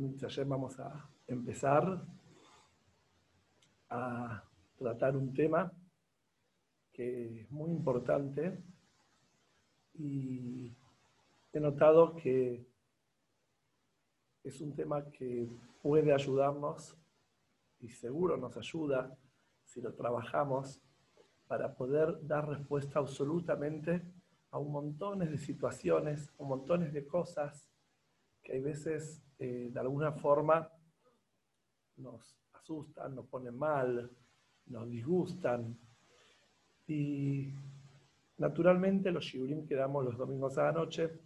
Ayer vamos a empezar a tratar un tema que es muy importante y he notado que es un tema que puede ayudarnos y seguro nos ayuda si lo trabajamos para poder dar respuesta absolutamente a un montón de situaciones, a un montón de cosas que hay veces eh, de alguna forma nos asustan, nos ponen mal, nos disgustan. Y naturalmente los shiurim que damos los domingos a la noche,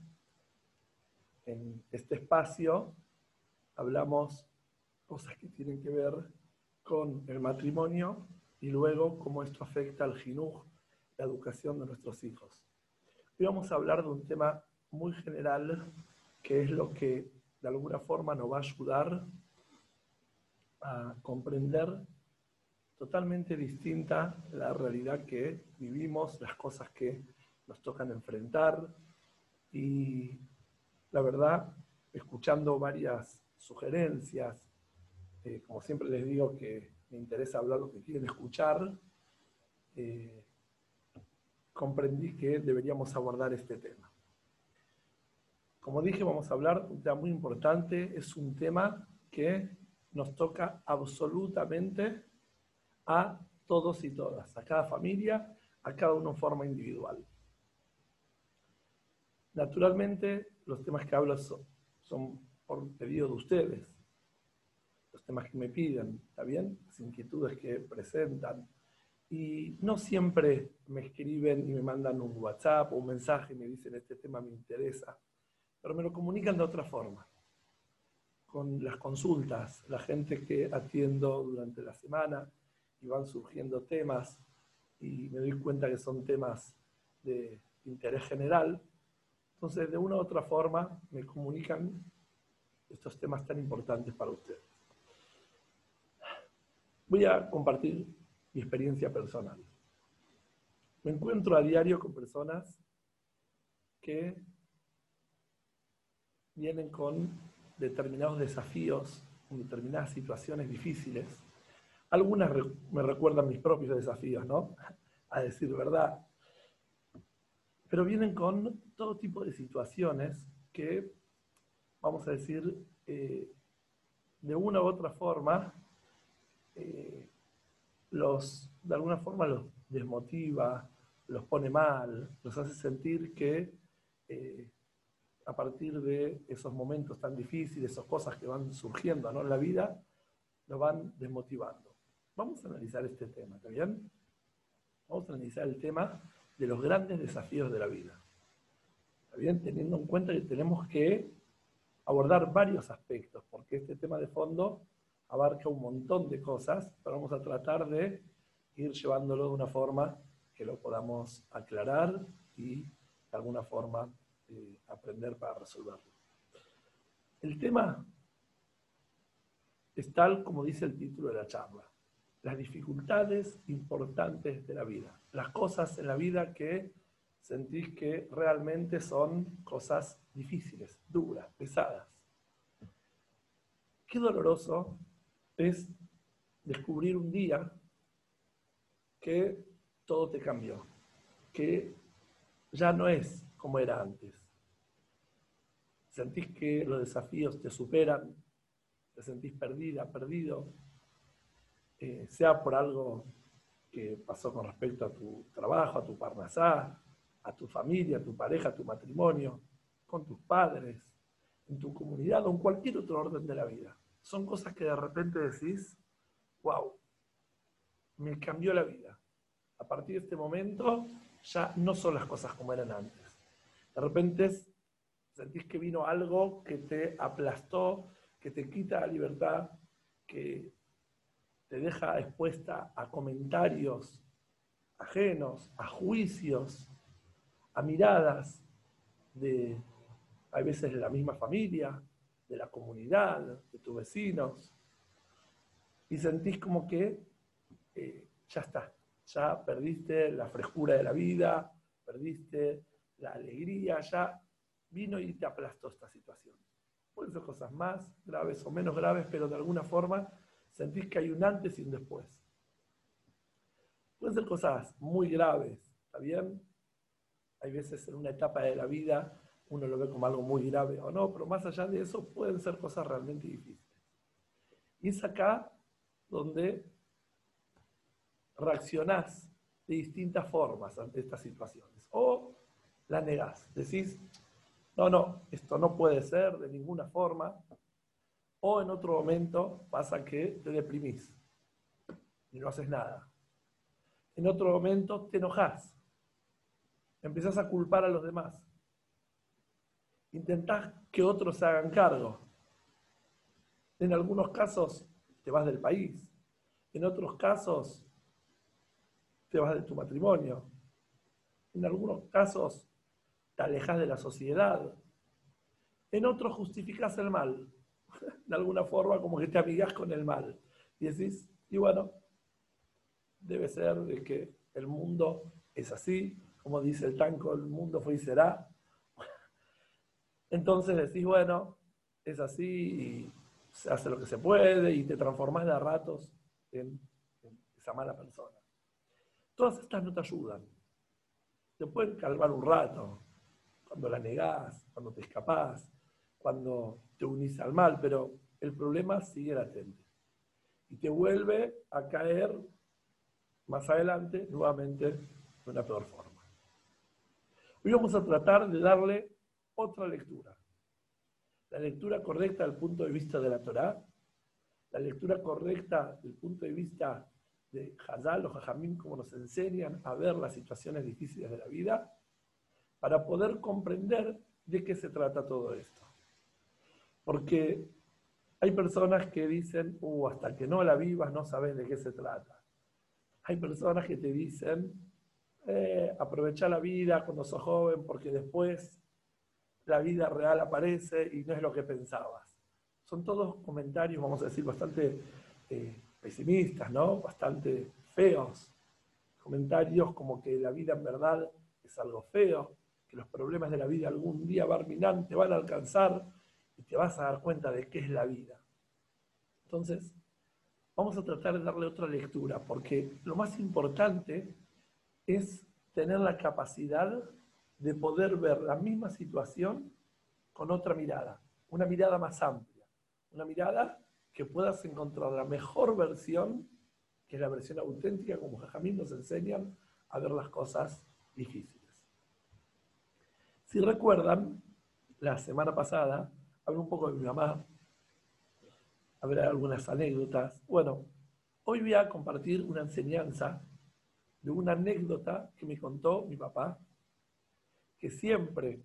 en este espacio, hablamos cosas que tienen que ver con el matrimonio y luego cómo esto afecta al jinuj, la educación de nuestros hijos. Hoy vamos a hablar de un tema muy general, que es lo que de alguna forma nos va a ayudar a comprender totalmente distinta la realidad que vivimos, las cosas que nos tocan enfrentar y la verdad, escuchando varias sugerencias, eh, como siempre les digo que me interesa hablar lo que quieren escuchar, eh, comprendí que deberíamos abordar este tema. Como dije, vamos a hablar de un tema muy importante. Es un tema que nos toca absolutamente a todos y todas, a cada familia, a cada uno en forma individual. Naturalmente, los temas que hablo son, por pedido de ustedes, los temas que me piden, ¿está bien? Las inquietudes que presentan. Y no siempre me escriben y me mandan un WhatsApp o un mensaje y me dicen, este tema me interesa pero me lo comunican de otra forma. Con las consultas, la gente que atiendo durante la semana y van surgiendo temas y me doy cuenta que son temas de interés general. Entonces, de una u otra forma, me comunican estos temas tan importantes para ustedes. Voy a compartir mi experiencia personal. Me encuentro a diario con personas que vienen con determinados desafíos, con determinadas situaciones difíciles. Algunas me recuerdan mis propios desafíos, ¿no? A decir verdad. Pero vienen con todo tipo de situaciones que, vamos a decir, eh, de una u otra forma, eh, los, de alguna forma los desmotiva, los pone mal, los hace sentir que eh, a partir de esos momentos tan difíciles, esas cosas que van surgiendo en la vida, lo van desmotivando. Vamos a analizar este tema, ¿está bien? Vamos a analizar el tema de los grandes desafíos de la vida. ¿Está bien? Teniendo en cuenta que tenemos que abordar varios aspectos, porque este tema de fondo abarca un montón de cosas, pero vamos a tratar de ir llevándolo de una forma que lo podamos aclarar y de alguna forma aprender para resolverlo. El tema es tal como dice el título de la charla, las dificultades importantes de la vida, las cosas en la vida que sentís que realmente son cosas difíciles, duras, pesadas. Qué doloroso es descubrir un día que todo te cambió, que ya no es como era antes sentís que los desafíos te superan, te sentís perdida, perdido, eh, sea por algo que pasó con respecto a tu trabajo, a tu parnasá, a tu familia, a tu pareja, a tu matrimonio, con tus padres, en tu comunidad o en cualquier otro orden de la vida. Son cosas que de repente decís, wow, me cambió la vida. A partir de este momento ya no son las cosas como eran antes. De repente sentís que vino algo que te aplastó, que te quita la libertad, que te deja expuesta a comentarios ajenos, a juicios, a miradas de, a veces de la misma familia, de la comunidad, de tus vecinos, y sentís como que eh, ya está, ya perdiste la frescura de la vida, perdiste la alegría, ya vino y te aplastó esta situación. Pueden ser cosas más graves o menos graves, pero de alguna forma sentís que hay un antes y un después. Pueden ser cosas muy graves, ¿está bien? Hay veces en una etapa de la vida uno lo ve como algo muy grave o no, pero más allá de eso pueden ser cosas realmente difíciles. Y es acá donde reaccionás de distintas formas ante estas situaciones. O la negás, decís, no, no, esto no puede ser de ninguna forma. O en otro momento pasa que te deprimís y no haces nada. En otro momento te enojas, empezás a culpar a los demás. Intentás que otros se hagan cargo. En algunos casos te vas del país. En otros casos te vas de tu matrimonio. En algunos casos te alejas de la sociedad. En otros justificas el mal. De alguna forma como que te amigas con el mal. Y decís, y bueno, debe ser de que el mundo es así, como dice el tanco, el mundo fue y será. Entonces decís, bueno, es así y hace lo que se puede y te transformas de a ratos en, esa mala persona. Todas estas no te ayudan. Te pueden calmar un rato, cuando la negás, cuando te escapás, cuando te unís al mal, pero el problema sigue latente. Y te vuelve a caer más adelante, nuevamente, de una peor forma. Hoy vamos a tratar de darle otra lectura la lectura correcta del punto de vista de la Torá, la lectura correcta del punto de vista de Hazal o Jajamín, como nos enseñan a ver las situaciones difíciles de la vida, para poder comprender de qué se trata todo esto. Porque hay personas que dicen, uh, hasta que no la vivas no sabes de qué se trata. Hay personas que te dicen, eh, aprovecha la vida cuando sos joven porque después la vida real aparece y no es lo que pensabas. Son todos comentarios, vamos a decir, bastante eh, pesimistas, ¿no? Bastante feos. Comentarios como que la vida en verdad es algo feo, que los problemas de la vida algún día barminan, te van a alcanzar y te vas a dar cuenta de qué es la vida. Entonces, vamos a tratar de darle otra lectura, porque lo más importante es tener la capacidad de poder ver la misma situación con otra mirada, una mirada más amplia, una mirada que puedas encontrar la mejor versión, que es la versión auténtica, como Jajamín nos enseñan a ver las cosas difíciles. Si recuerdan, la semana pasada hablé un poco de mi mamá, hablé algunas anécdotas. Bueno, hoy voy a compartir una enseñanza de una anécdota que me contó mi papá que siempre,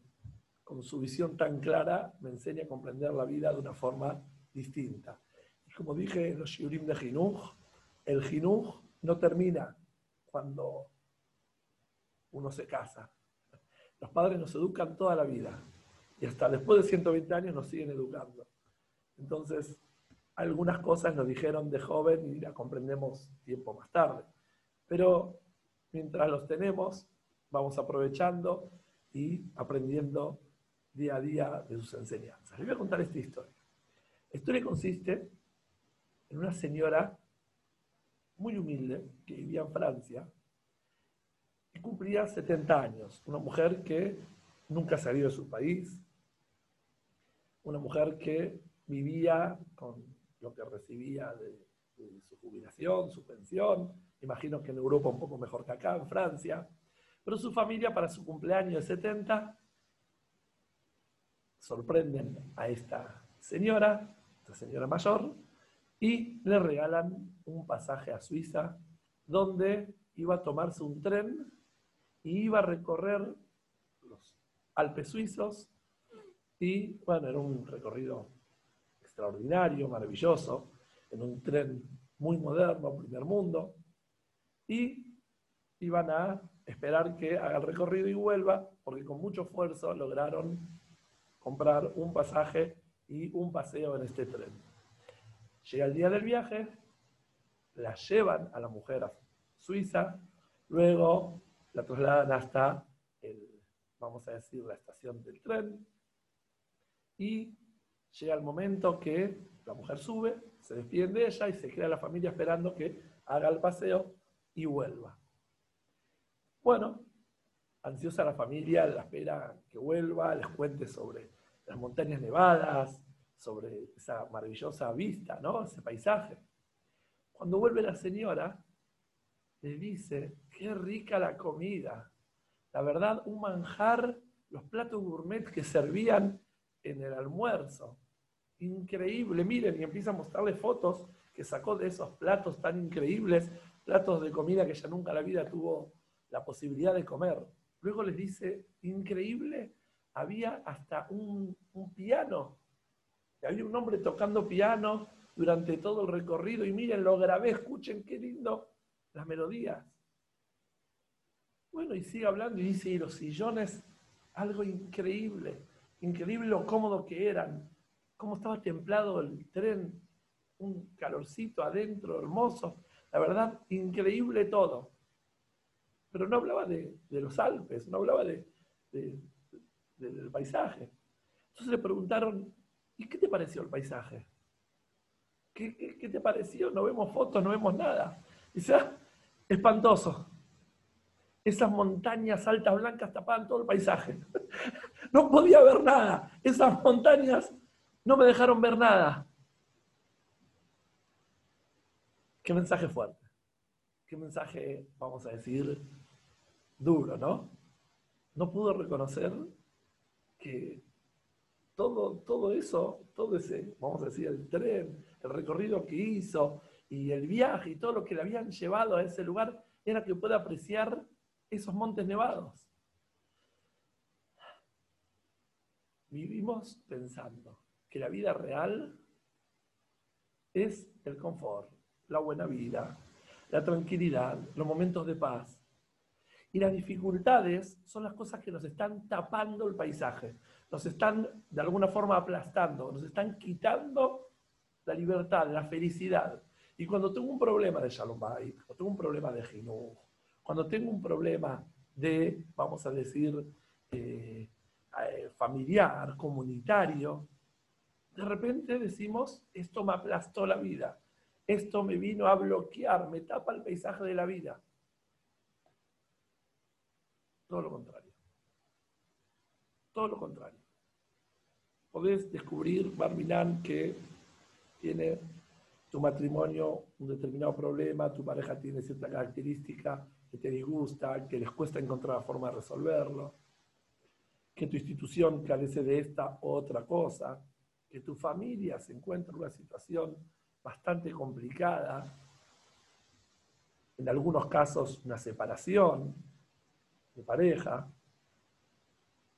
con su visión tan clara, me enseña a comprender la vida de una forma distinta. Y como dije en los shiurim de Jinuj, el Jinuj no termina cuando uno se casa. Los padres nos educan toda la vida y hasta después de 120 años nos siguen educando. Entonces, algunas cosas nos dijeron de joven y las comprendemos tiempo más tarde. Pero mientras los tenemos, vamos aprovechando y aprendiendo día a día de sus enseñanzas. Les voy a contar esta historia. La historia consiste en una señora muy humilde que vivía en Francia cumplía 70 años. Una mujer que nunca salió de su país, una mujer que vivía con lo que recibía de, de su jubilación, su pensión. Imagino que en Europa un poco mejor que acá, en Francia. Pero su familia para su cumpleaños de 70 sorprenden a esta señora, esta señora mayor, y le regalan un pasaje a Suiza donde iba a tomarse un tren y iba a recorrer los Alpes suizos y bueno, era un recorrido extraordinario, maravilloso, en un tren muy moderno, primer mundo, y iban a esperar que haga el recorrido y vuelva, porque con mucho esfuerzo lograron comprar un pasaje y un paseo en este tren. Llega el día del viaje, la llevan a la mujer a Suiza, luego la trasladan hasta el, vamos a decir, la estación del tren, y llega el momento que la mujer sube, se despide de ella y se queda la familia esperando que haga el paseo y vuelva. Bueno, ansiosa la familia, la espera que vuelva, les cuente sobre las montañas nevadas, sobre esa maravillosa vista, ¿no? Ese paisaje. Cuando vuelve la señora, le dice, qué rica la comida. La verdad, un manjar, los platos gourmet que servían en el almuerzo. Increíble, miren, y empieza a mostrarle fotos que sacó de esos platos tan increíbles, platos de comida que ya nunca la vida tuvo la posibilidad de comer. Luego les dice, increíble, había hasta un, un piano, había un hombre tocando piano durante todo el recorrido y miren, lo grabé, escuchen qué lindo las melodías. Bueno, y sigue hablando y dice, y los sillones, algo increíble increíble lo cómodo que eran, cómo estaba templado el tren, un calorcito adentro, hermoso. La verdad, increíble todo. Pero no hablaba de, los Alpes, no hablaba de, del paisaje. Entonces le preguntaron, ¿y qué te pareció el paisaje? ¿Qué, qué te pareció? No vemos fotos, no vemos nada. Dice, ah, espantoso. Esas montañas altas blancas tapaban todo el paisaje. No podía ver nada. Esas montañas no me dejaron ver nada. Qué mensaje fuerte. Qué mensaje, vamos a decir, duro, ¿no? No pudo reconocer que todo, todo eso, todo ese, vamos a decir, el tren, el recorrido que hizo y el viaje y todo lo que le habían llevado a ese lugar, era que pueda apreciar esos montes nevados. Vivimos pensando que la vida real es el confort, la buena vida, la tranquilidad, los momentos de paz. Y las dificultades son las cosas que nos están tapando el paisaje, nos están de alguna forma aplastando, nos están quitando la libertad, la felicidad. Y cuando tengo un problema de Shalom Bay, cuando tengo un problema de Jinuj, cuando tengo un problema de, vamos a decir, eh, eh, familiar, comunitario, de repente decimos, esto me aplastó la vida, esto me vino a bloquear, me tapa el paisaje de la vida. Todo lo contrario. Todo lo contrario. Podés descubrir, Barminán, que tiene tu matrimonio un determinado problema, tu pareja tiene cierta característica, que te disgusta, que les cuesta encontrar la forma de resolverlo, que tu institución carece de esta u otra cosa, que tu familia se encuentra en una situación bastante complicada, en algunos casos una separación de pareja,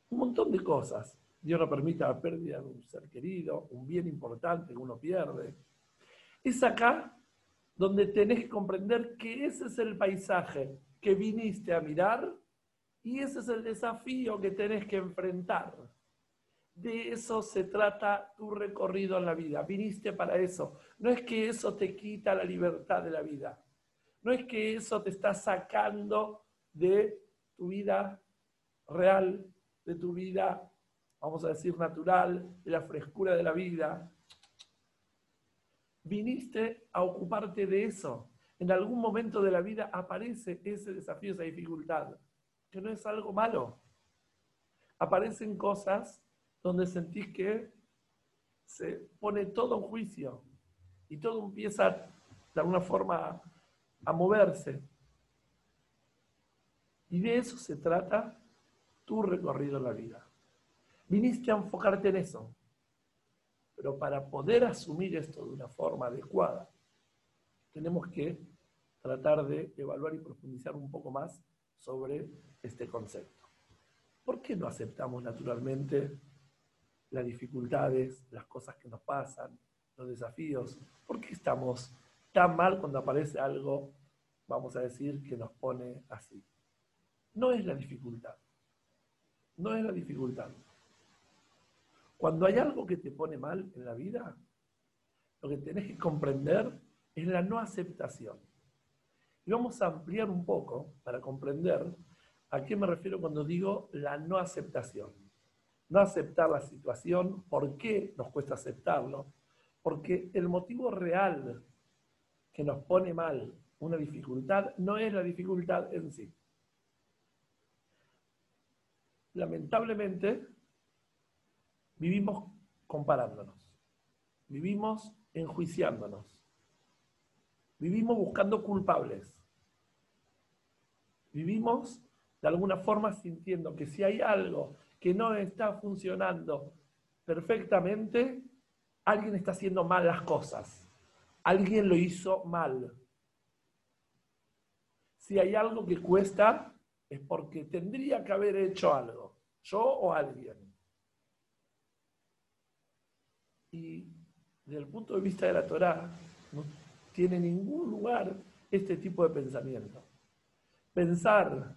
un montón de cosas. Dios no permita la pérdida de un ser querido, un bien importante que uno pierde. Es acá donde tenés que comprender que ese es el paisaje que viniste a mirar y ese es el desafío que tenés que enfrentar. De eso se trata tu recorrido en la vida. Viniste para eso. No es que eso te quita la libertad de la vida. No es que eso te está sacando de tu vida real, de tu vida, vamos a decir, natural, de la frescura de la vida, viniste a ocuparte de eso. En algún momento de la vida aparece ese desafío, esa dificultad, que no es algo malo. Aparecen cosas donde sentís que se pone todo en juicio y todo empieza de alguna forma a moverse. Y de eso se trata tu recorrido en la vida. Viniste a enfocarte en eso. Pero para poder asumir esto de una forma adecuada, tenemos que tratar de evaluar y profundizar un poco más sobre este concepto. ¿por qué no aceptamos naturalmente las dificultades, las cosas que nos pasan, los desafíos? ¿Por qué estamos tan mal cuando aparece algo, vamos a decir, que nos pone así? No es la dificultad. No es la dificultad. Cuando hay algo que te pone mal en la vida, lo que tenés que comprender es la no aceptación. Y vamos a ampliar un poco para comprender a qué me refiero cuando digo la no aceptación. No aceptar la situación, ¿por qué nos cuesta aceptarlo? Porque el motivo real que nos pone mal una dificultad no es la dificultad en sí. Lamentablemente, vivimos comparándonos, vivimos enjuiciándonos, vivimos buscando culpables, vivimos de alguna forma sintiendo que si hay algo que no está funcionando perfectamente, alguien está haciendo mal las cosas, alguien lo hizo mal. Si hay algo que cuesta, es porque tendría que haber hecho algo, yo o alguien. Y desde el punto de vista de la Torá, no tiene ningún lugar este tipo de pensamiento. Pensar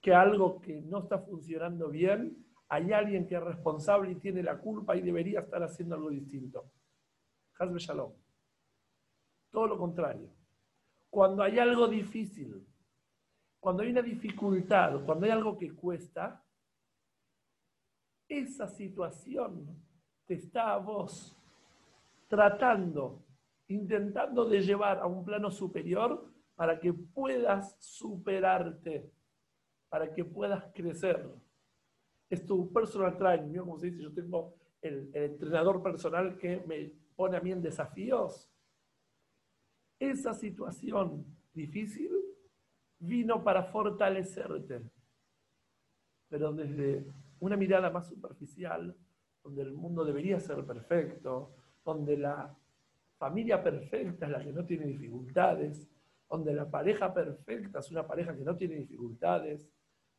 que algo que no está funcionando bien, hay alguien que es responsable y tiene la culpa y debería estar haciendo algo distinto. Hasbe Shalom. Todo lo contrario. Cuando hay algo difícil, cuando hay una dificultad, cuando hay algo que cuesta, esa situación te está a vos tratando, intentando de llevar a un plano superior para que puedas superarte, para que puedas crecer. Es tu personal training, como se dice, yo tengo el, el entrenador personal que me pone a mí en desafíos. Esa situación difícil vino para fortalecerte, pero desde una mirada más superficial, donde el mundo debería ser perfecto, donde la familia perfecta es la que no tiene dificultades, donde la pareja perfecta es una pareja que no tiene dificultades,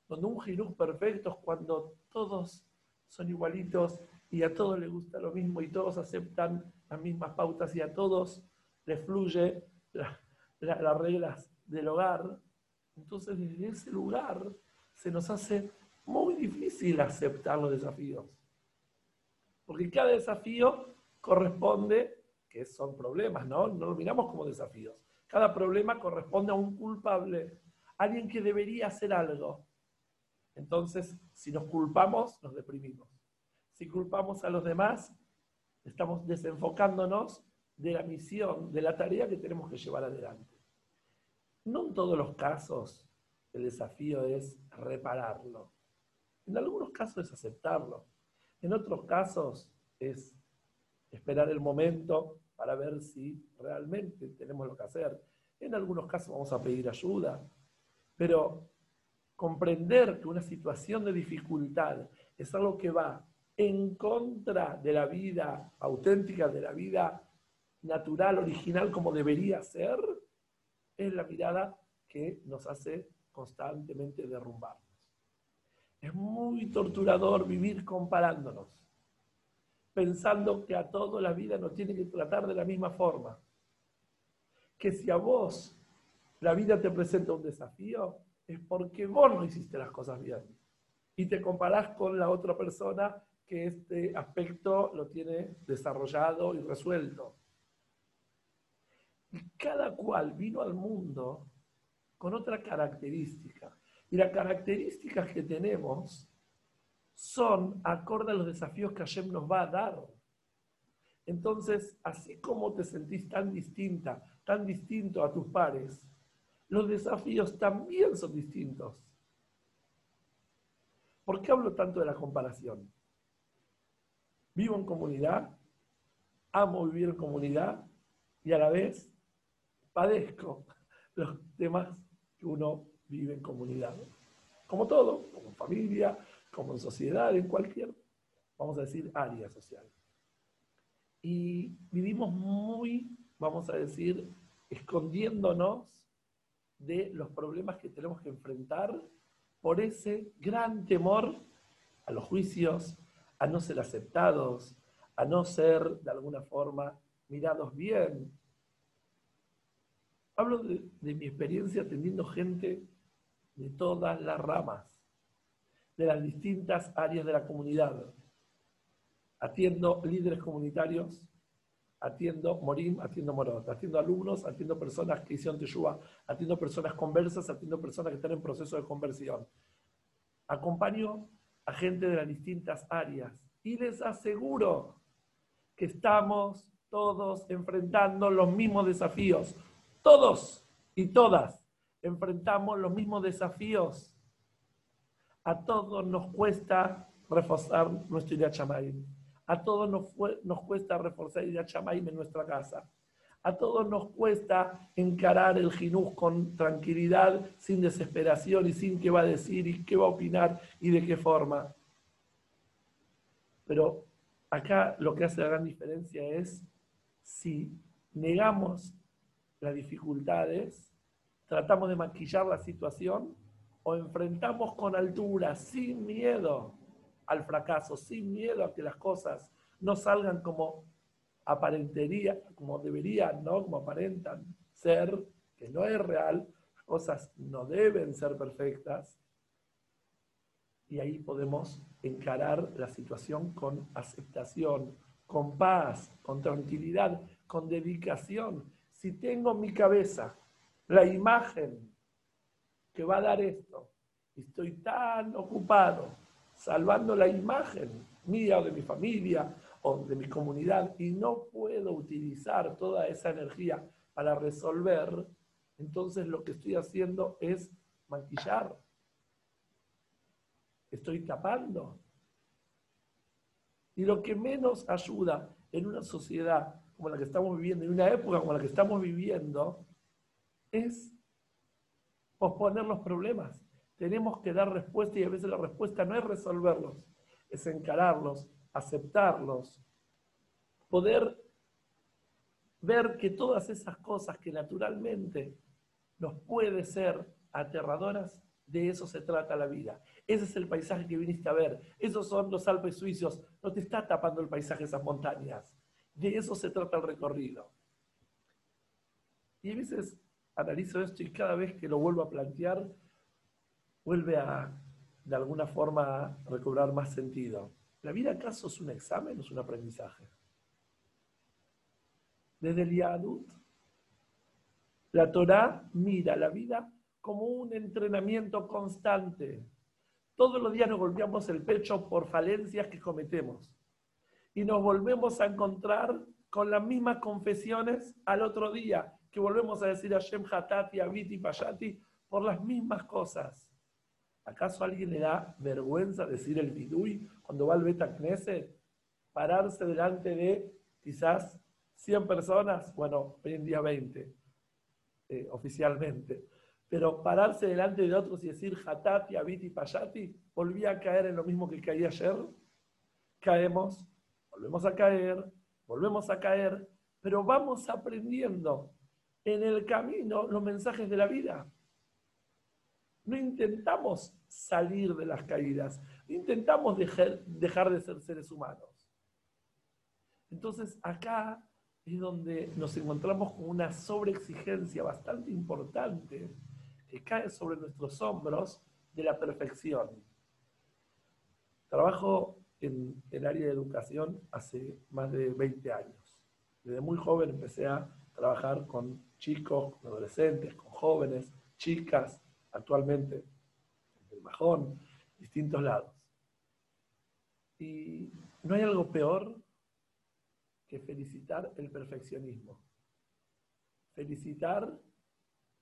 donde un girú perfecto es cuando todos son igualitos y a todos les gusta lo mismo y todos aceptan las mismas pautas y a todos les fluye las reglas del hogar. Entonces, desde ese lugar se nos hace muy difícil aceptar los desafíos. Porque cada desafío corresponde, que son problemas, ¿no? No lo miramos como desafíos. Cada problema corresponde a un culpable, alguien que debería hacer algo. Entonces, si nos culpamos, nos deprimimos. Si culpamos a los demás, estamos desenfocándonos de la misión, de la tarea que tenemos que llevar adelante. No en todos los casos el desafío es repararlo. En algunos casos es aceptarlo. En otros casos es esperar el momento para ver si realmente tenemos lo que hacer. En algunos casos vamos a pedir ayuda. Pero comprender que una situación de dificultad es algo que va en contra de la vida auténtica, de la vida natural, original, como debería ser, es la mirada que nos hace constantemente derrumbarnos. Es muy torturador vivir comparándonos, pensando que a toda la vida nos tiene que tratar de la misma forma. Que si a vos la vida te presenta un desafío, es porque vos no hiciste las cosas bien. Y te comparás con la otra persona que este aspecto lo tiene desarrollado y resuelto. Y cada cual vino al mundo con otra característica. Y las características que tenemos son acorde a los desafíos que Hashem nos va a dar. Entonces, así como te sentís tan distinta, tan distinto a tus pares, los desafíos también son distintos. ¿Por qué hablo tanto de la comparación? Vivo en comunidad, amo vivir en comunidad y a la vez padezco los temas que uno vive en comunidad. Como todo, como familia, como en sociedad, en cualquier, vamos a decir, área social. Y vivimos muy, vamos a decir, escondiéndonos de los problemas que tenemos que enfrentar por ese gran temor a los juicios, a no ser aceptados, a no ser de alguna forma mirados bien. Hablo de, mi experiencia atendiendo gente de todas las ramas, de las distintas áreas de la comunidad. Atiendo líderes comunitarios, atiendo Morim, atiendo Morot, atiendo alumnos, atiendo personas que hicieron Teshua, atiendo personas conversas, atiendo personas que están en proceso de conversión. Acompaño a gente de las distintas áreas y les aseguro que estamos todos enfrentando los mismos desafíos. Todos y todas enfrentamos los mismos desafíos. A todos nos cuesta reforzar nuestro Irachamayim. A todos nos, cuesta reforzar Irachamayim en nuestra casa. A todos nos cuesta encarar el jinús con tranquilidad, sin desesperación y sin qué va a decir y qué va a opinar y de qué forma. Pero acá lo que hace la gran diferencia es si negamos las dificultades, tratamos de maquillar la situación o enfrentamos con altura, sin miedo al fracaso, sin miedo a que las cosas no salgan como aparentería, como deberían, ¿no? Como aparentan ser, que no es real, las cosas no deben ser perfectas. Y ahí podemos encarar la situación con aceptación, con paz, con tranquilidad, con dedicación. Si tengo en mi cabeza la imagen que va a dar esto, estoy tan ocupado salvando la imagen mía o de mi familia o de mi comunidad y no puedo utilizar toda esa energía para resolver, entonces lo que estoy haciendo es maquillar. Estoy tapando. Y lo que menos ayuda en una sociedad como la que estamos viviendo, en una época como la que estamos viviendo, es posponer los problemas. Tenemos que dar respuesta y a veces la respuesta no es resolverlos, es encararlos, aceptarlos, poder ver que todas esas cosas que naturalmente nos puede ser aterradoras, de eso se trata la vida. Ese es el paisaje que viniste a ver. Esos son los Alpes suizos. No te está tapando el paisaje esas montañas. De eso se trata el recorrido. Y a veces analizo esto y cada vez que lo vuelvo a plantear, vuelve a, de alguna forma, recobrar más sentido. ¿La vida acaso es un examen o es un aprendizaje? Desde el Yadut, la Torah mira la vida como un entrenamiento constante. Todos los días nos golpeamos el pecho por falencias que cometemos. Y nos volvemos a encontrar con las mismas confesiones al otro día, que volvemos a decir a Shem Hatati, Abiti, Payati, por las mismas cosas. ¿Acaso a alguien le da vergüenza decir el bidui cuando va al Beta Knesset? Pararse delante de quizás 100 personas, bueno, hoy en día 20, eh, oficialmente pero pararse delante de otros y decir Hatati, Abiti, Payati, volví a caer en lo mismo que caí ayer. Caemos, volvemos a caer, volvemos a caer, pero vamos aprendiendo en el camino los mensajes de la vida. No intentamos salir de las caídas, no intentamos dejar, dejar de ser seres humanos. Entonces acá es donde nos encontramos con una sobreexigencia bastante importante que cae sobre nuestros hombros de la perfección. Trabajo en el área de educación hace más de 20 años. Desde muy joven empecé a trabajar con chicos, adolescentes, con jóvenes, chicas, actualmente en el Majón, distintos lados. Y no hay algo peor que felicitar el perfeccionismo. Felicitar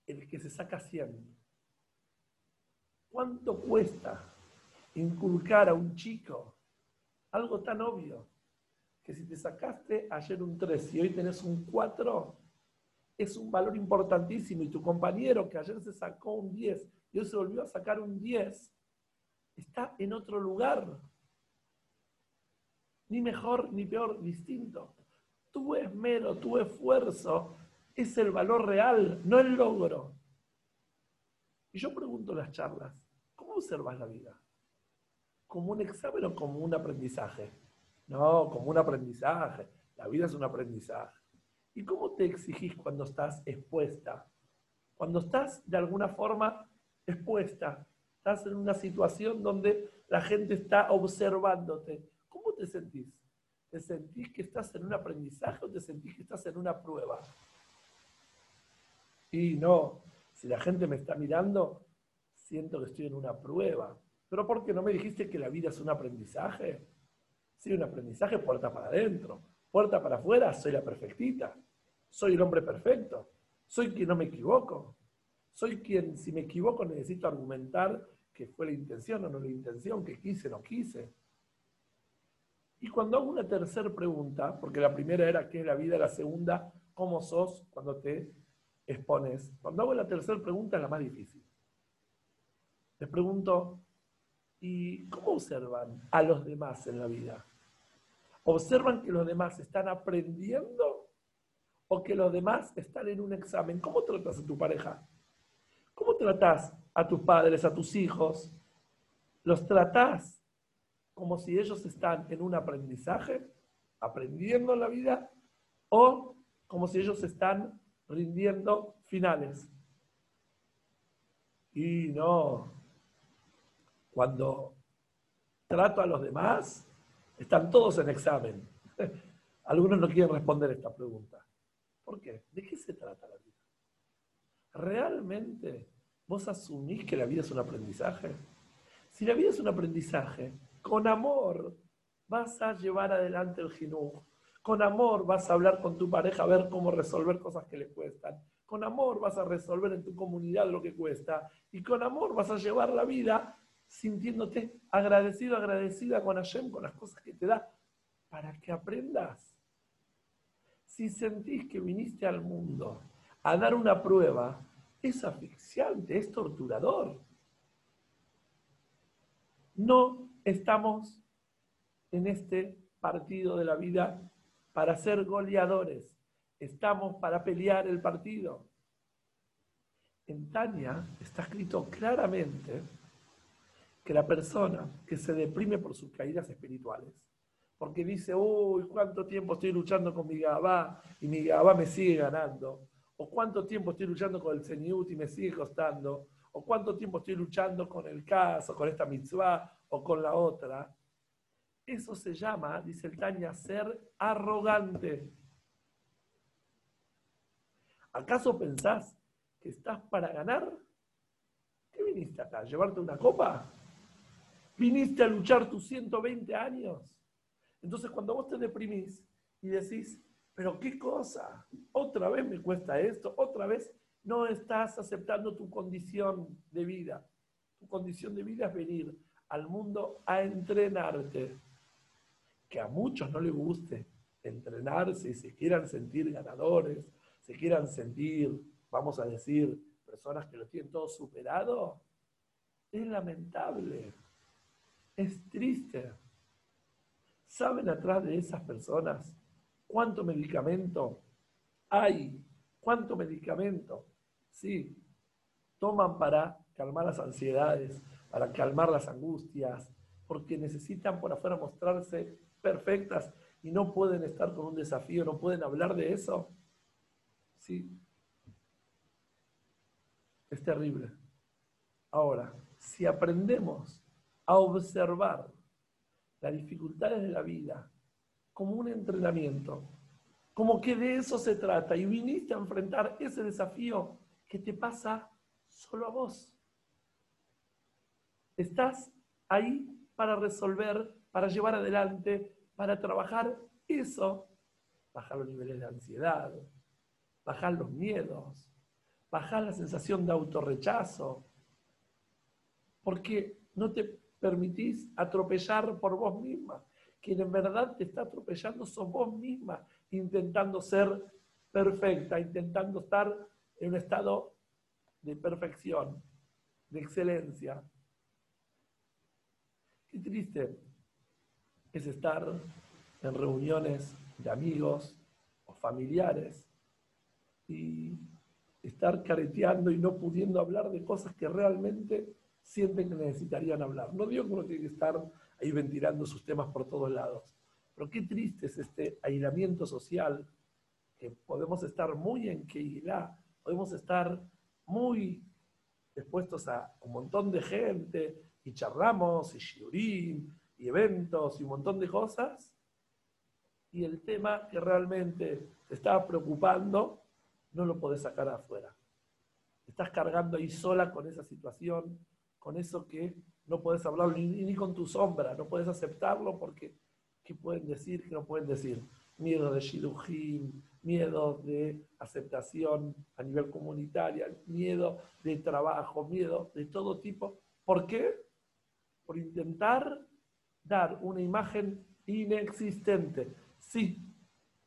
el que se saca 100. ¿Cuánto cuesta inculcar a un chico algo tan obvio? Que si te sacaste ayer un 3 y hoy tenés un 4, es un valor importantísimo. Y tu compañero que ayer se sacó un 10 y hoy se volvió a sacar un 10, está en otro lugar. Ni mejor ni peor, distinto. Tu esmero, tu esfuerzo es el valor real, no el logro. Y yo pregunto en las charlas, ¿cómo ¿Cómo observas la vida? ¿Como un examen o como un aprendizaje? No, como un aprendizaje. La vida es un aprendizaje. ¿Y cómo te exigís cuando estás expuesta? Cuando estás de alguna forma expuesta, estás en una situación donde la gente está observándote. ¿Cómo te sentís? ¿Te sentís que estás en un aprendizaje o te sentís que estás en una prueba? Y no, si la gente me está mirando, siento que estoy en una prueba. Pero ¿por qué no me dijiste que la vida es un aprendizaje? Sí, un aprendizaje puerta para adentro. Puerta para afuera, soy la perfectita. Soy el hombre perfecto. Soy quien no me equivoco. Soy quien, si me equivoco, necesito argumentar que fue la intención o no la intención, que quise o no quise. Y cuando hago una tercera pregunta, porque la primera era qué es la vida, la segunda, cómo sos cuando te expones. Cuando hago la tercera pregunta es la más difícil. Les pregunto, ¿y cómo observan a los demás en la vida? ¿Observan que los demás están aprendiendo o que los demás están en un examen? ¿Cómo tratas a tu pareja? ¿Cómo tratas a tus padres, a tus hijos? ¿Los tratás como si ellos están en un aprendizaje, aprendiendo la vida, o como si ellos están rindiendo finales. Y no, cuando trato a los demás, están todos en examen. Algunos no quieren responder esta pregunta. ¿Por qué? ¿De qué se trata la vida? ¿Realmente vos asumís que la vida es un aprendizaje? Si la vida es un aprendizaje, con amor vas a llevar adelante el jinú. Con amor vas a hablar con tu pareja a ver cómo resolver cosas que le cuestan. Con amor vas a resolver en tu comunidad lo que cuesta. Y con amor vas a llevar la vida sintiéndote agradecido, agradecida con Hashem, con las cosas que te da, para que aprendas. Si sentís que viniste al mundo a dar una prueba, es asfixiante, es torturador. No estamos en este partido de la vida para ser goleadores. Estamos para pelear el partido. En Tania está escrito claramente que la persona que se deprime por sus caídas espirituales, porque dice, uy, cuánto tiempo estoy luchando con mi Gabá y mi Gabá me sigue ganando, o cuánto tiempo estoy luchando con el Señut y me sigue costando, o cuánto tiempo estoy luchando con el caso, con esta mitzvah, o con la otra, eso se llama, dice el Tania, ser arrogante. ¿Acaso pensás que estás para ganar? ¿Qué viniste acá? ¿Llevarte una copa? ¿Viniste a luchar tus 120 años? Entonces cuando vos te deprimís y decís, pero qué cosa, otra vez me cuesta esto, otra vez no estás aceptando tu condición de vida. Tu condición de vida es venir al mundo a entrenarte. Que a muchos no les guste entrenarse y se quieran sentir ganadores, se quieran sentir, vamos a decir, personas que lo tienen todo superado, es lamentable, es triste. ¿Saben atrás de esas personas cuánto medicamento hay? ¿Cuánto medicamento? Sí, toman para calmar las ansiedades, para calmar las angustias, porque necesitan por afuera mostrarse perfectas y no pueden estar con un desafío, no pueden hablar de eso. Sí. Es terrible. Ahora, si aprendemos a observar las dificultades de la vida como un entrenamiento, como que de eso se trata. Y viniste a enfrentar ese desafío que te pasa solo a vos. Estás ahí para resolver, para llevar adelante, para trabajar eso, bajar los niveles de ansiedad, bajar los miedos, bajar la sensación de autorrechazo, porque no te permitís atropellar por vos misma. Quien en verdad te está atropellando sos vos misma, intentando ser perfecta, intentando estar en un estado de perfección, de excelencia. Qué triste es estar en reuniones de amigos o familiares y estar careteando y no pudiendo hablar de cosas que realmente sienten que necesitarían hablar. No digo que uno tiene que estar ahí ventilando sus temas por todos lados, pero qué triste es este aislamiento social, que podemos estar muy en Keilah, podemos estar muy expuestos a un montón de gente, y charlamos, y shiurim, y eventos, y un montón de cosas, y el tema que realmente te estaba preocupando, no lo podés sacar afuera. Estás cargando ahí sola con esa situación, con eso que no puedes hablar ni, con tu sombra, no puedes aceptarlo porque ¿qué pueden decir? ¿Qué no pueden decir? Miedo de shidujim, miedo de aceptación a nivel comunitario, miedo de trabajo, miedo de todo tipo. ¿Por qué? Por intentar dar una imagen inexistente. Sí,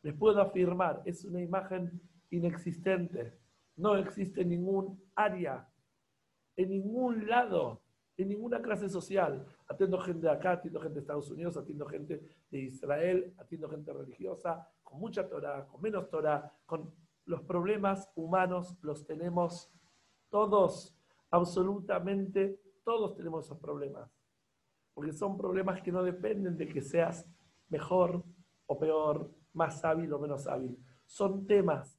les puedo afirmar, es una imagen inexistente. No existe ningún área, en ningún lado, en ninguna clase social. Atiendo gente de acá, atiendo gente de Estados Unidos, atiendo gente de Israel, atiendo gente religiosa, con mucha Torah, con menos Torah, con los problemas humanos los tenemos todos, absolutamente todos tenemos esos problemas. Porque son problemas que no dependen de que seas mejor o peor, más hábil o menos hábil. Son temas,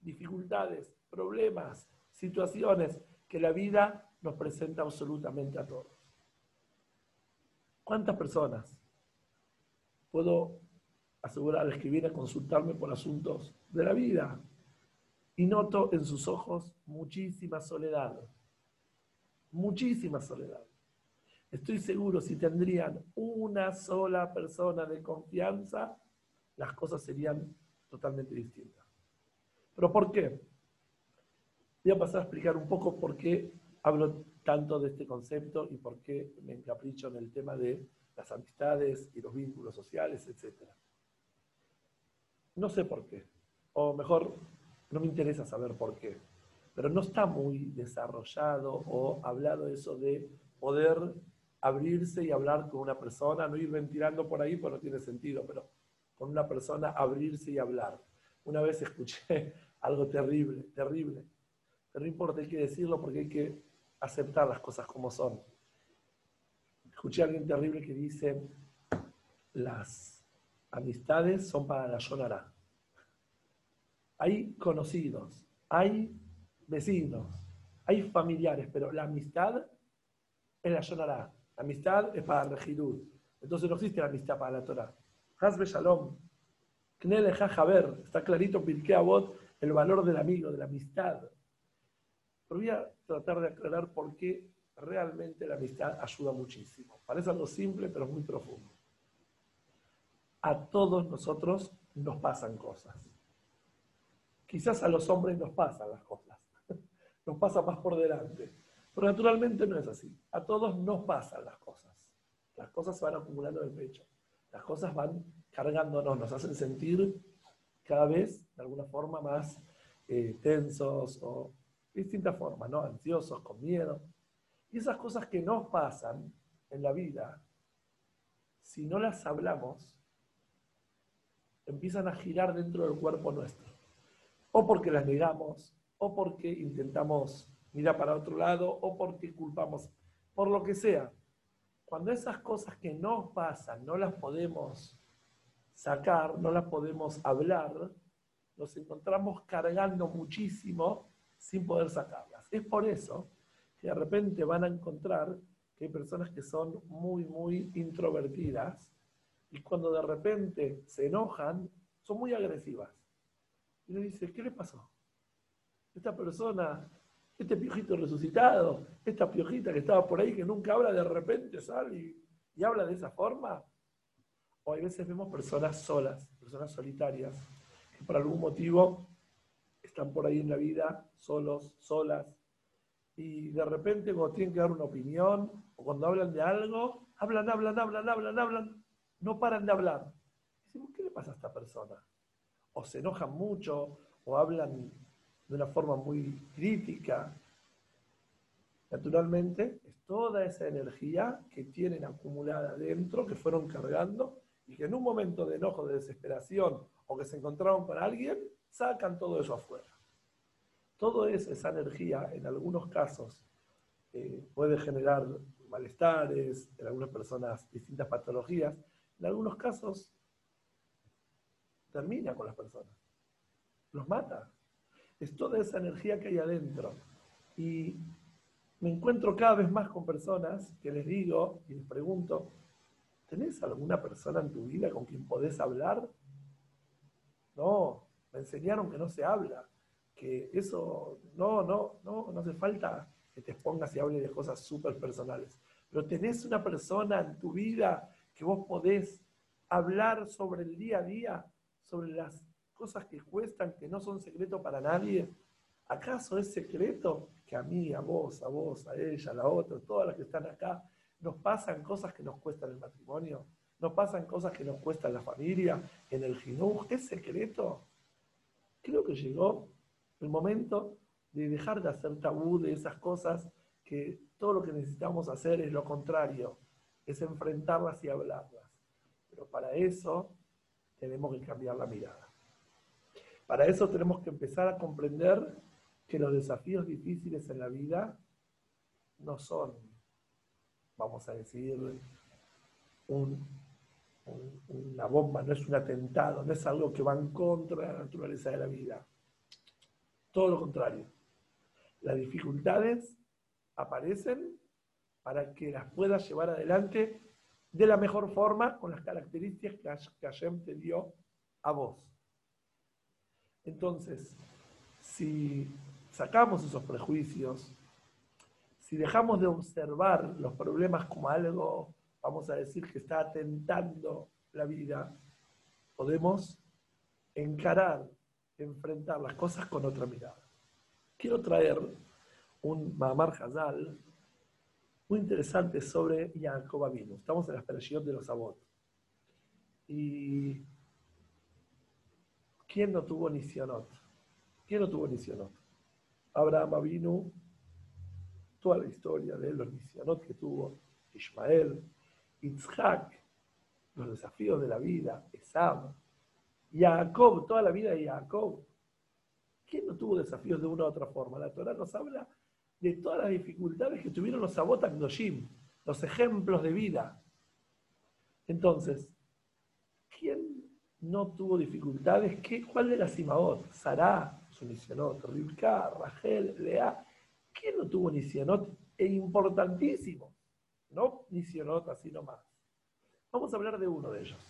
dificultades, problemas, situaciones que la vida nos presenta absolutamente a todos. ¿Cuántas personas puedo asegurarles que vienen a consultarme por asuntos de la vida? Y noto en sus ojos muchísima soledad, muchísima soledad. Estoy seguro, si tendrían una sola persona de confianza, las cosas serían totalmente distintas. ¿Pero por qué? Voy a pasar a explicar un poco por qué hablo tanto de este concepto y por qué me encapricho en el tema de las amistades y los vínculos sociales, etc. No sé por qué, o mejor, no me interesa saber por qué, pero no está muy desarrollado o hablado eso de poder abrirse y hablar con una persona, no ir ventilando por ahí, pues no tiene sentido, pero con una persona abrirse y hablar. Una vez escuché algo terrible, terrible, pero no importa, hay que decirlo porque hay que aceptar las cosas como son. Escuché a alguien terrible que dice, las amistades son para la Yonara. Hay conocidos, hay vecinos, hay familiares, pero la amistad es la Yonara. La amistad es para el Rejidud. Entonces no existe la amistad para la Torah. Hazbe Shalom. Knele Jajaber. Está clarito Avot el valor del amigo, de la amistad. Pero voy a tratar de aclarar por qué realmente la amistad ayuda muchísimo. Parece algo simple, pero muy profundo. A todos nosotros nos pasan cosas. Quizás a los hombres nos pasan las cosas. Nos pasa más por delante. Pero naturalmente no es así. A todos nos pasan las cosas. Las cosas se van acumulando en el pecho. Las cosas van cargándonos, nos hacen sentir cada vez de alguna forma más eh, tensos o distintas formas, ¿no? Ansiosos, con miedo. Y esas cosas que nos pasan en la vida, si no las hablamos, empiezan a girar dentro del cuerpo nuestro. O porque las negamos, o porque intentamos mirar para otro lado, o porque culpamos, por lo que sea. Cuando esas cosas que nos pasan no las podemos sacar, no las podemos hablar, nos encontramos cargando muchísimo sin poder sacarlas. Es por eso que de repente van a encontrar que hay personas que son muy, muy introvertidas y cuando de repente se enojan, son muy agresivas. Y uno dice, ¿qué le pasó? Esta persona, este piojito resucitado, esta piojita que estaba por ahí que nunca habla, de repente sale y, y habla de esa forma. O hay veces vemos personas solas, personas solitarias, que por algún motivo están por ahí en la vida, solos, solas, y de repente cuando tienen que dar una opinión o cuando hablan de algo, hablan, hablan, hablan, hablan, hablan, no paran de hablar. Decimos, ¿qué le pasa a esta persona? O se enojan mucho, o hablan de una forma muy crítica. Naturalmente, es toda esa energía que tienen acumulada dentro, que fueron cargando, y que en un momento de enojo, de desesperación, o que se encontraron con alguien, sacan todo eso afuera. Todo es esa energía, en algunos casos, eh, puede generar malestares, en algunas personas distintas patologías, en algunos casos termina con las personas, los mata. Es toda esa energía que hay adentro. Y me encuentro cada vez más con personas que les digo y les pregunto, ¿tenés alguna persona en tu vida con quien podés hablar? No, me enseñaron que no se habla, que eso, no, no, no, no hace falta que te expongas y hables de cosas súper personales. Pero tenés una persona en tu vida que vos podés hablar sobre el día a día, sobre las cosas que cuestan, que no son secreto para nadie. ¿Acaso es secreto que a mí, a vos, a vos, a ella, a la otra, todas las que están acá, nos pasan cosas que nos cuestan el matrimonio? ¿Nos pasan cosas que nos cuestan la familia, en el jinuj? ¿Es secreto? Creo que llegó el momento de dejar de hacer tabú de esas cosas que todo lo que necesitamos hacer es lo contrario, es enfrentarlas y hablarlas. Pero para eso tenemos que cambiar la mirada. Para eso tenemos que empezar a comprender que los desafíos difíciles en la vida no son, vamos a decir, una bomba, no es un atentado, no es algo que va en contra de la naturaleza de la vida. Todo lo contrario. Las dificultades aparecen para que las puedas llevar adelante de la mejor forma con las características que Hashem te dio a vos. Entonces, si sacamos esos prejuicios, si dejamos de observar los problemas como algo, vamos a decir, que está atentando la vida, podemos encarar, enfrentar las cosas con otra mirada. Quiero traer un Mahamar Hazal muy interesante sobre Jacob Avinu. Estamos en la expresión de los Abot. Y ¿quién no tuvo Nisionot? ¿Quién no tuvo Nisionot? Abraham Avinu, toda la historia de los Nisionot que tuvo, Ismael, Yitzhak, los desafíos de la vida, Esab, Jacob, toda la vida de Jacob. ¿Quién no tuvo desafíos de una u otra forma? La Torah nos habla de todas las dificultades que tuvieron los Sabot Akdoshim, los ejemplos de vida. Entonces, ¿quién no tuvo dificultades? ¿Qué, ¿Cuál de las Simaot? Sará, su Nisionot, Rivka, Rachel, Lea. ¿Quién no tuvo Nisionot? E importantísimo. No Nisionot así nomás. Vamos a hablar de uno de ellos.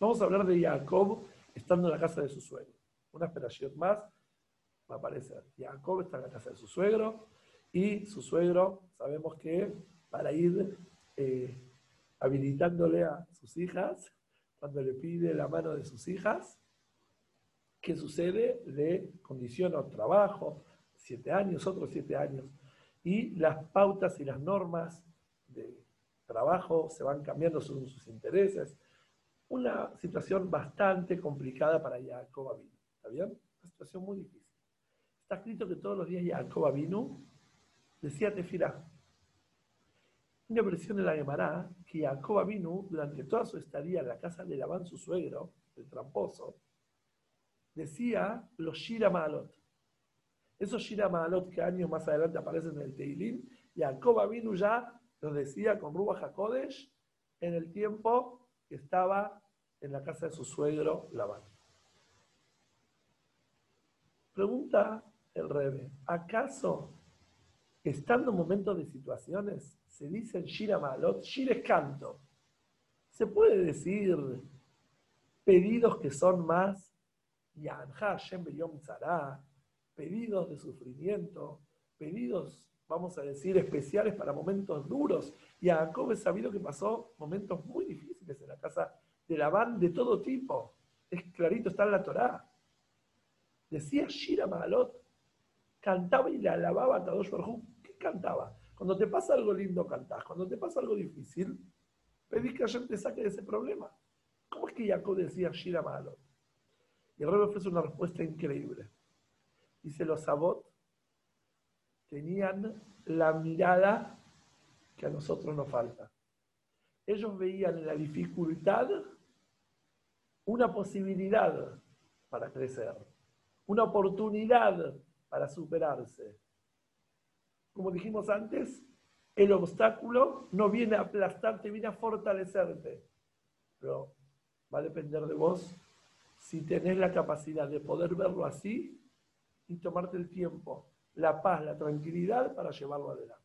Vamos a hablar de Jacob estando en la casa de su suegro. Una esperación más va a aparecer. Jacob está en la casa de su suegro y su suegro, sabemos que para ir eh, habilitándole a sus hijas, cuando le pide la mano de sus hijas, ¿qué sucede? Le condiciona un trabajo, siete años, otros siete años, y las pautas y las normas de trabajo se van cambiando según sus intereses. Una situación bastante complicada para Jacob Abinu. ¿Está bien? Una situación muy difícil. Está escrito que todos los días Jacob Abinu decía Tefirá. Una versión de la Gemara que Jacob vino durante toda su estadía en la casa de Labán, su suegro, el tramposo, decía los Shira Maalot. Esos Shira Maalot que años más adelante aparecen en el Teilín, Jacob vino ya los decía con Ruba Hakodesh en el tiempo que estaba en la casa de su suegro Labán. Pregunta el Rebe, ¿acaso estando en momentos de situaciones, se dice en Shira Malot, Shira es canto. Se puede decir pedidos que son más pedidos de sufrimiento, pedidos, vamos a decir, especiales para momentos duros. Y Jacob es sabido que pasó momentos muy difíciles en la casa de Labán de todo tipo. Es clarito, está en la Torá. Decía Shira Malot, cantaba y le alababa a Kadosh Baruj cantaba. Cuando te pasa algo lindo, cantás. Cuando te pasa algo difícil, pedís que Hashem te saque de ese problema. ¿Cómo es que Jacob decía Shira Malo? Y el rey ofrece una respuesta increíble. Dice, los Sabot tenían la mirada que a nosotros nos falta. Ellos veían en la dificultad una posibilidad para crecer, una oportunidad para superarse Como dijimos antes, el obstáculo no viene a aplastarte, viene a fortalecerte. Pero va a depender de vos si tenés la capacidad de poder verlo así y tomarte el tiempo, la paz, la tranquilidad para llevarlo adelante.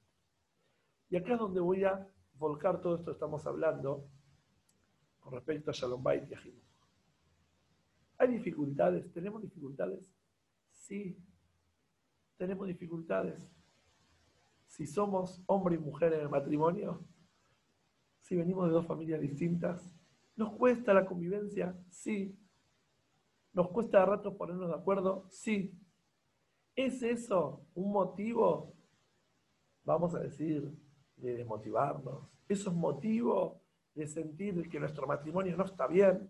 Y acá es donde voy a volcar todo esto que estamos hablando con respecto a Shalom Bait y a ¿Hay dificultades? ¿Tenemos dificultades? Sí, tenemos dificultades. Si somos hombre y mujer en el matrimonio, si venimos de dos familias distintas, ¿nos cuesta la convivencia? Sí. ¿Nos cuesta de rato ponernos de acuerdo? Sí. ¿Es eso un motivo, vamos a decir, de desmotivarnos? ¿Eso es motivo de sentir que nuestro matrimonio no está bien?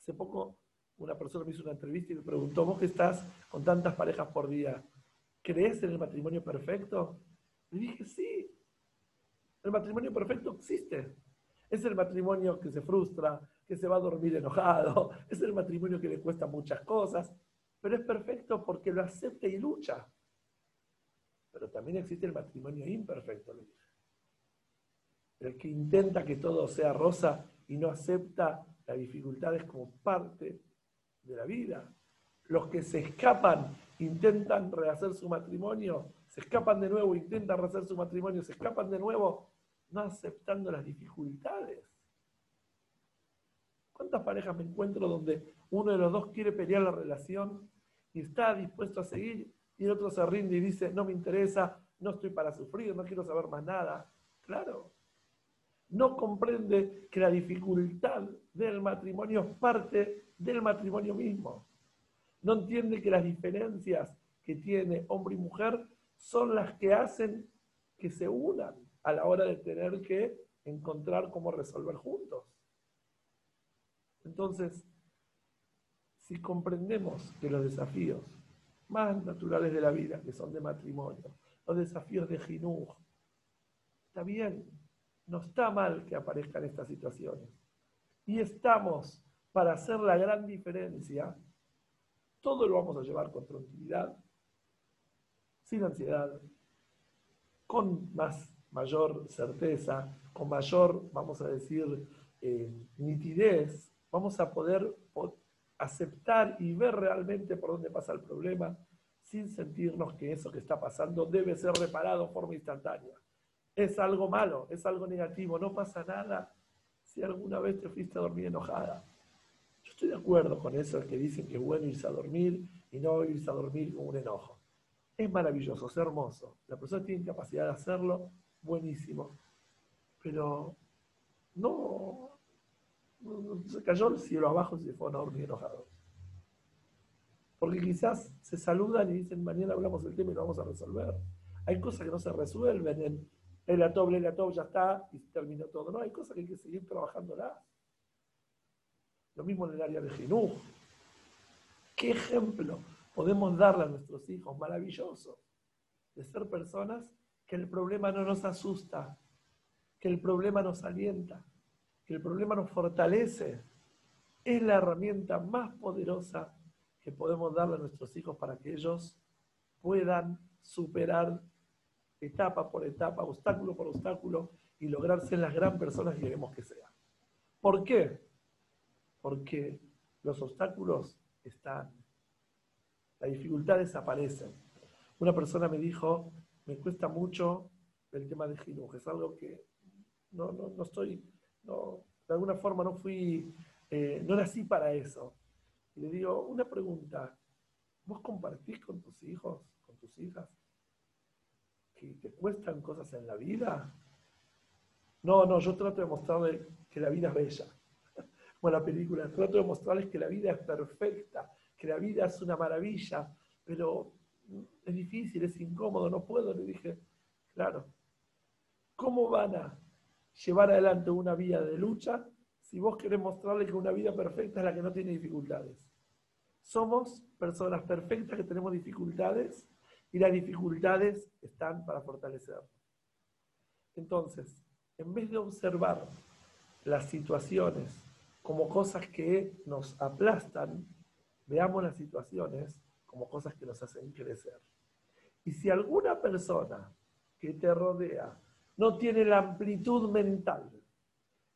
Hace poco una persona me hizo una entrevista y me preguntó, vos que estás con tantas parejas por día, ¿crees en el matrimonio perfecto? Le dije, sí, el matrimonio perfecto existe. Es el matrimonio que se frustra, que se va a dormir enojado, es el matrimonio que le cuesta muchas cosas, pero es perfecto porque lo acepta y lucha. Pero también existe el matrimonio imperfecto. El que intenta que todo sea rosa y no acepta las dificultades como parte de la vida. Los que se escapan, intentan rehacer su matrimonio, se escapan de nuevo, intentan rehacer su matrimonio, se escapan de nuevo, no aceptando las dificultades. ¿Cuántas parejas me encuentro donde uno de los dos quiere pelear la relación y está dispuesto a seguir y el otro se rinde y dice, no me interesa, no estoy para sufrir, no quiero saber más nada? Claro. No comprende que la dificultad del matrimonio es parte del matrimonio mismo. No entiende que las diferencias que tiene hombre y mujer son las que hacen que se unan a la hora de tener que encontrar cómo resolver juntos. Entonces, si comprendemos que los desafíos más naturales de la vida, que son de matrimonio, los desafíos de Jinuj, está bien, no está mal que aparezcan estas situaciones. Y estamos para hacer la gran diferencia, todo lo vamos a llevar con tranquilidad, sin ansiedad, con más, mayor certeza, con mayor, vamos a decir, eh, nitidez, vamos a poder aceptar y ver realmente por dónde pasa el problema sin sentirnos que eso que está pasando debe ser reparado de forma instantánea. Es algo malo, es algo negativo, no pasa nada si alguna vez te fuiste a dormir enojada estoy de acuerdo con esos que dicen que es bueno irse a dormir y no irse a dormir con un enojo. Es maravilloso, es hermoso. La persona tiene capacidad de hacerlo, buenísimo. Pero no, se cayó el cielo abajo y se fue a dormir enojado. Porque quizás se saludan y dicen, mañana hablamos del tema y lo vamos a resolver. Hay cosas que no se resuelven en el atop, el atop ya está y terminó todo. No, hay cosas que hay que seguir trabajándolas. Lo mismo en el área de Jinuj. ¿Qué ejemplo podemos darle a nuestros hijos maravilloso de ser personas que el problema no nos asusta, que el problema nos alienta, que el problema nos fortalece? Es la herramienta más poderosa que podemos darle a nuestros hijos para que ellos puedan superar etapa por etapa, obstáculo por obstáculo y lograr ser las gran personas que queremos que sean. ¿Por qué? porque los obstáculos están, las dificultades aparecen. Una persona me dijo, me cuesta mucho el tema de Jinuj, es algo que no, no, estoy, no, de alguna forma no fui, eh, no nací para eso. Y le digo, una pregunta, ¿vos compartís con tus hijos, con tus hijas, que te cuestan cosas en la vida? No, no, yo trato de mostrarle que la vida es bella la película. Trato de mostrarles que la vida es perfecta, que la vida es una maravilla, pero es difícil, es incómodo, no puedo. Le dije, claro, ¿cómo van a llevar adelante una vida de lucha si vos querés mostrarles que una vida perfecta es la que no tiene dificultades? Somos personas perfectas que tenemos dificultades y las dificultades están para fortalecer. Entonces, en vez de observar las situaciones como cosas que nos aplastan, veamos las situaciones como cosas que nos hacen crecer. Y si alguna persona que te rodea no tiene la amplitud mental,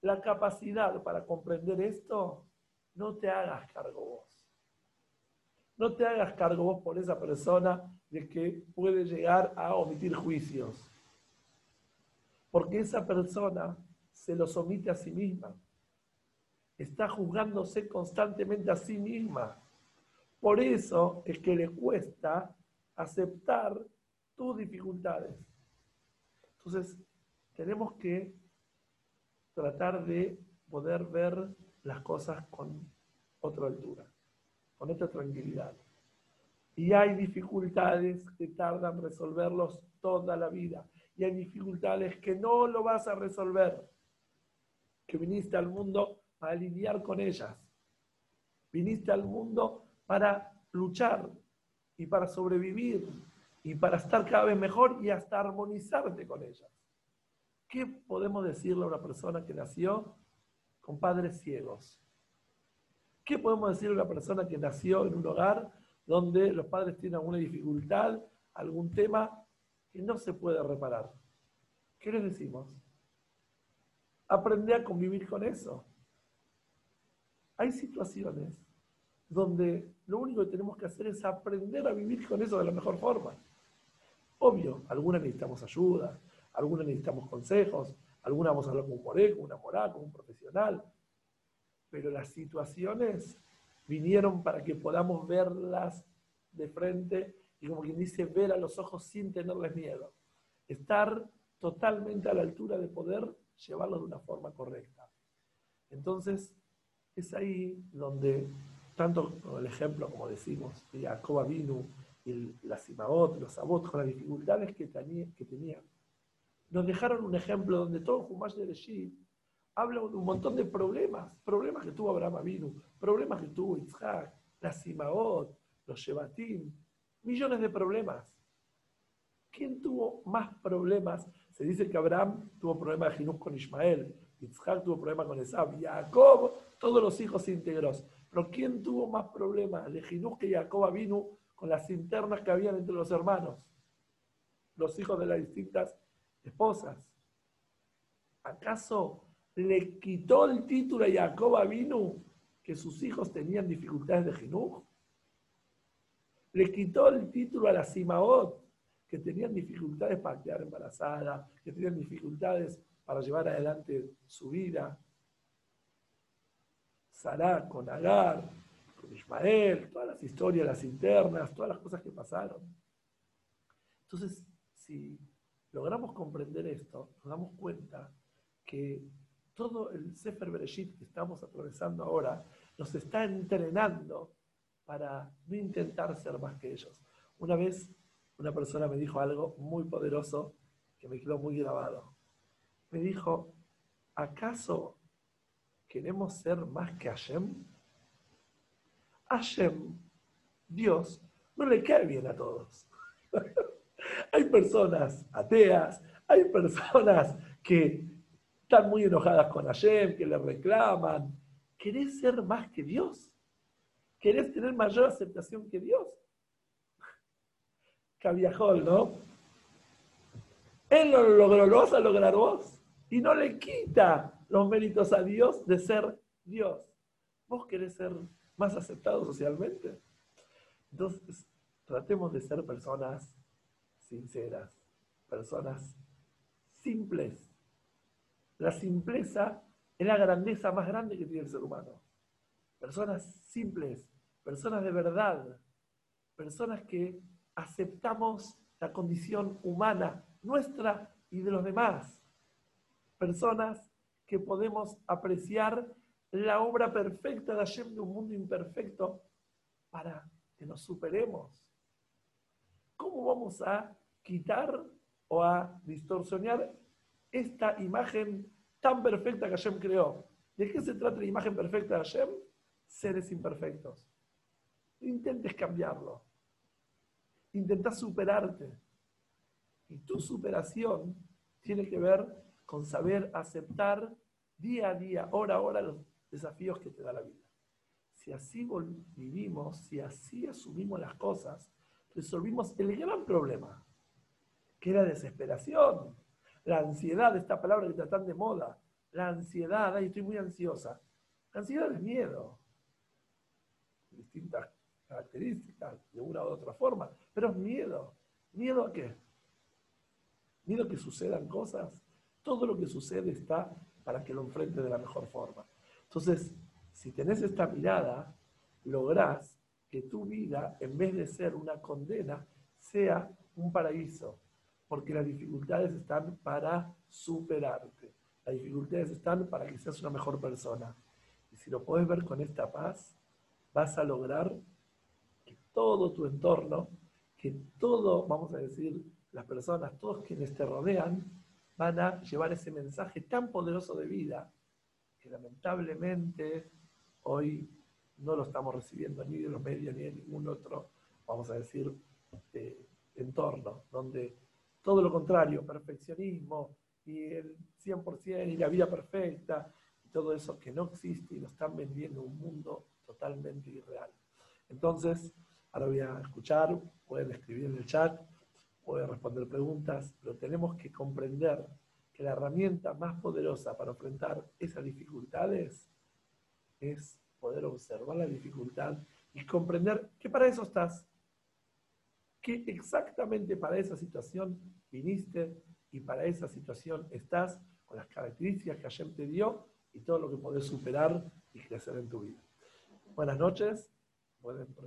la capacidad para comprender esto, no te hagas cargo vos. No te hagas cargo vos por esa persona de que puede llegar a omitir juicios. Porque esa persona se los omite a sí misma. Está juzgándose constantemente a sí misma. Por eso es que le cuesta aceptar tus dificultades. Entonces, tenemos que tratar de poder ver las cosas con otra altura, con otra tranquilidad. Y hay dificultades que tardan resolverlos toda la vida. Y hay dificultades que no lo vas a resolver. Que viniste al mundo para lidiar con ellas. Viniste al mundo para luchar y para sobrevivir y para estar cada vez mejor y hasta armonizarte con ellas. ¿Qué podemos decirle a una persona que nació con padres ciegos? ¿Qué podemos decirle a una persona que nació en un hogar donde los padres tienen alguna dificultad, algún tema que no se puede reparar? ¿Qué les decimos? Aprende a convivir con eso. Hay situaciones donde lo único que tenemos que hacer es aprender a vivir con eso de la mejor forma. Obvio, algunas necesitamos ayuda, algunas necesitamos consejos, algunas vamos a hablar con un moré, con una morá, con un profesional, pero las situaciones vinieron para que podamos verlas de frente y como quien dice, ver a los ojos sin tenerles miedo. Estar totalmente a la altura de poder llevarlo de una forma correcta. Entonces, es ahí donde, tanto con el ejemplo, como decimos, de Jacob Vinu y la Simaot, los Sabot, con las dificultades que, tenía, que tenían, nos dejaron un ejemplo donde todo Jumash de Reshit habla de un montón de problemas, problemas que tuvo Abraham Avinu, problemas que tuvo Isaac, la Simaot, los Shebatim, millones de problemas. ¿Quién tuvo más problemas? Se dice que Abraham tuvo problemas de Jinús con Ismael, Isaac tuvo problemas con Esab, Jacob, todos los hijos íntegros. Pero ¿quién tuvo más problemas de Jinús que Jacob vino con las internas que habían entre los hermanos? Los hijos de las distintas esposas. ¿Acaso le quitó el título a Jacob vino que sus hijos tenían dificultades de Jinuj? Le quitó el título a la Simaot, que tenían dificultades para quedar embarazada, que tenían dificultades para llevar adelante su vida. Sarah con Agar, con Ismael, todas las historias, las internas, todas las cosas que pasaron. Entonces, si logramos comprender esto, nos damos cuenta que todo el Sefer Bereshit que estamos atravesando ahora nos está entrenando para no intentar ser más que ellos. Una vez una persona me dijo algo muy poderoso que me quedó muy grabado. Me dijo, ¿acaso queremos ser más que Hashem? Hashem, Dios, no le cae bien a todos. hay personas ateas, hay personas que están muy enojadas con Hashem, que le reclaman. ¿Querés ser más que Dios? ¿Querés tener mayor aceptación que Dios? Cabiajol, ¿no? Él lo logró, lo vas a lograr vos. Y no le quita los méritos a Dios de ser Dios. ¿Vos querés ser más aceptado socialmente? Entonces, tratemos de ser personas sinceras, personas simples. La simpleza es la grandeza más grande que tiene el ser humano. Personas simples, personas de verdad, personas que aceptamos la condición humana nuestra y de los demás. Personas que podemos apreciar la obra perfecta de Hashem de un mundo imperfecto para que nos superemos. ¿Cómo vamos a quitar o a distorsionar esta imagen tan perfecta que Hashem creó? ¿De qué se trata la imagen perfecta de Hashem? Seres imperfectos. intentes cambiarlo. Intenta superarte. Y tu superación tiene que ver con saber aceptar día a día, hora a hora, los desafíos que te da la vida. Si así vivimos, si así asumimos las cosas, resolvimos el gran problema, que era desesperación, la ansiedad, esta palabra que está tan de moda, la ansiedad, ay, estoy muy ansiosa. La ansiedad es miedo, distintas características, de una u otra forma, pero es miedo. ¿Miedo a qué? Miedo a que sucedan cosas. Todo lo que sucede está para que lo enfrente de la mejor forma. Entonces, si tenés esta mirada, lográs que tu vida, en vez de ser una condena, sea un paraíso, porque las dificultades están para superarte, las dificultades están para que seas una mejor persona. Y si lo puedes ver con esta paz, vas a lograr que todo tu entorno, que todo, vamos a decir, las personas, todos quienes te rodean, van a llevar ese mensaje tan poderoso de vida que lamentablemente hoy no lo estamos recibiendo ni de los medios ni de ningún otro, vamos a decir, eh, entorno, donde todo lo contrario, perfeccionismo y el 100% y la vida perfecta, y todo eso que no existe y lo están vendiendo un mundo totalmente irreal. Entonces, ahora voy a escuchar, pueden escribir en el chat, pueden responder preguntas, pero tenemos que comprender que la herramienta más poderosa para enfrentar esas dificultades es poder observar la dificultad y comprender que para eso estás, que exactamente para esa situación viniste y para esa situación estás con las características que Hashem te dio y todo lo que podés superar y crecer en tu vida. Buenas noches, pueden preguntar.